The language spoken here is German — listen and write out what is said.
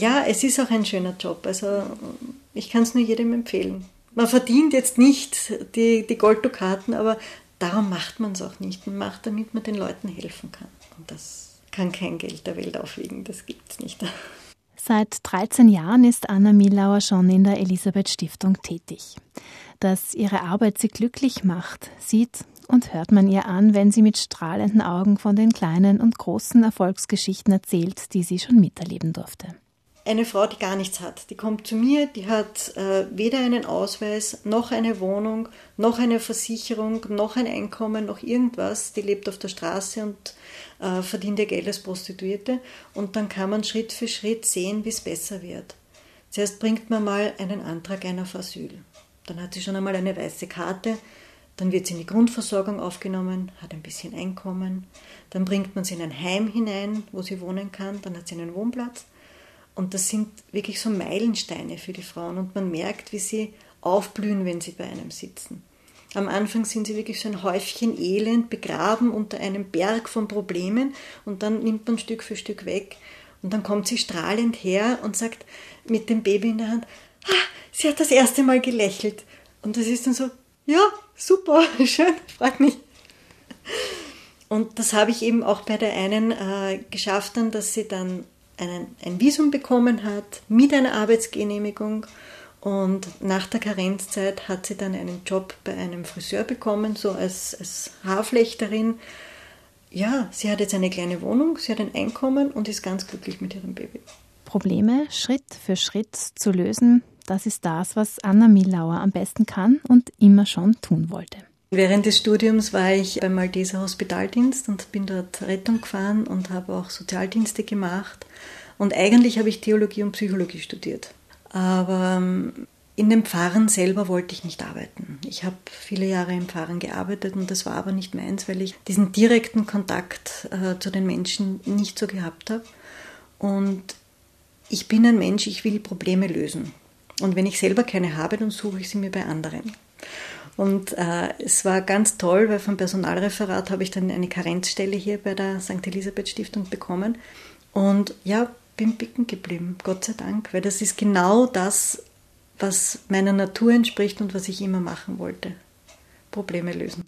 Ja, es ist auch ein schöner Job. Also ich kann es nur jedem empfehlen. Man verdient jetzt nicht die, die Golddukaten, aber darum macht man es auch nicht. Man macht, damit man den Leuten helfen kann. Und das kann kein Geld der Welt aufwiegen, das gibt es nicht. Seit 13 Jahren ist Anna Millauer schon in der Elisabeth Stiftung tätig. Dass ihre Arbeit sie glücklich macht, sieht und hört man ihr an, wenn sie mit strahlenden Augen von den kleinen und großen Erfolgsgeschichten erzählt, die sie schon miterleben durfte eine Frau, die gar nichts hat. Die kommt zu mir, die hat äh, weder einen Ausweis, noch eine Wohnung, noch eine Versicherung, noch ein Einkommen, noch irgendwas. Die lebt auf der Straße und äh, verdient ihr Geld als Prostituierte. Und dann kann man Schritt für Schritt sehen, wie es besser wird. Zuerst bringt man mal einen Antrag ein auf Asyl. Dann hat sie schon einmal eine weiße Karte. Dann wird sie in die Grundversorgung aufgenommen, hat ein bisschen Einkommen. Dann bringt man sie in ein Heim hinein, wo sie wohnen kann. Dann hat sie einen Wohnplatz. Und das sind wirklich so Meilensteine für die Frauen. Und man merkt, wie sie aufblühen, wenn sie bei einem sitzen. Am Anfang sind sie wirklich so ein Häufchen Elend, begraben unter einem Berg von Problemen. Und dann nimmt man Stück für Stück weg. Und dann kommt sie strahlend her und sagt mit dem Baby in der Hand, ah, sie hat das erste Mal gelächelt. Und das ist dann so, ja, super, schön, freut mich. Und das habe ich eben auch bei der einen äh, geschafft, dann, dass sie dann einen, ein Visum bekommen hat mit einer Arbeitsgenehmigung und nach der Karenzzeit hat sie dann einen Job bei einem Friseur bekommen, so als, als Haarflechterin. Ja, sie hat jetzt eine kleine Wohnung, sie hat ein Einkommen und ist ganz glücklich mit ihrem Baby. Probleme Schritt für Schritt zu lösen, das ist das, was Anna Millauer am besten kann und immer schon tun wollte. Während des Studiums war ich beim Malteser Hospitaldienst und bin dort Rettung gefahren und habe auch Sozialdienste gemacht. Und eigentlich habe ich Theologie und Psychologie studiert. Aber ähm, in dem Pfarren selber wollte ich nicht arbeiten. Ich habe viele Jahre im Pfarren gearbeitet und das war aber nicht meins, weil ich diesen direkten Kontakt äh, zu den Menschen nicht so gehabt habe. Und ich bin ein Mensch, ich will Probleme lösen. Und wenn ich selber keine habe, dann suche ich sie mir bei anderen. Und äh, es war ganz toll, weil vom Personalreferat habe ich dann eine Karenzstelle hier bei der St. Elisabeth Stiftung bekommen. Und ja, bin bicken geblieben, Gott sei Dank, weil das ist genau das, was meiner Natur entspricht und was ich immer machen wollte. Probleme lösen.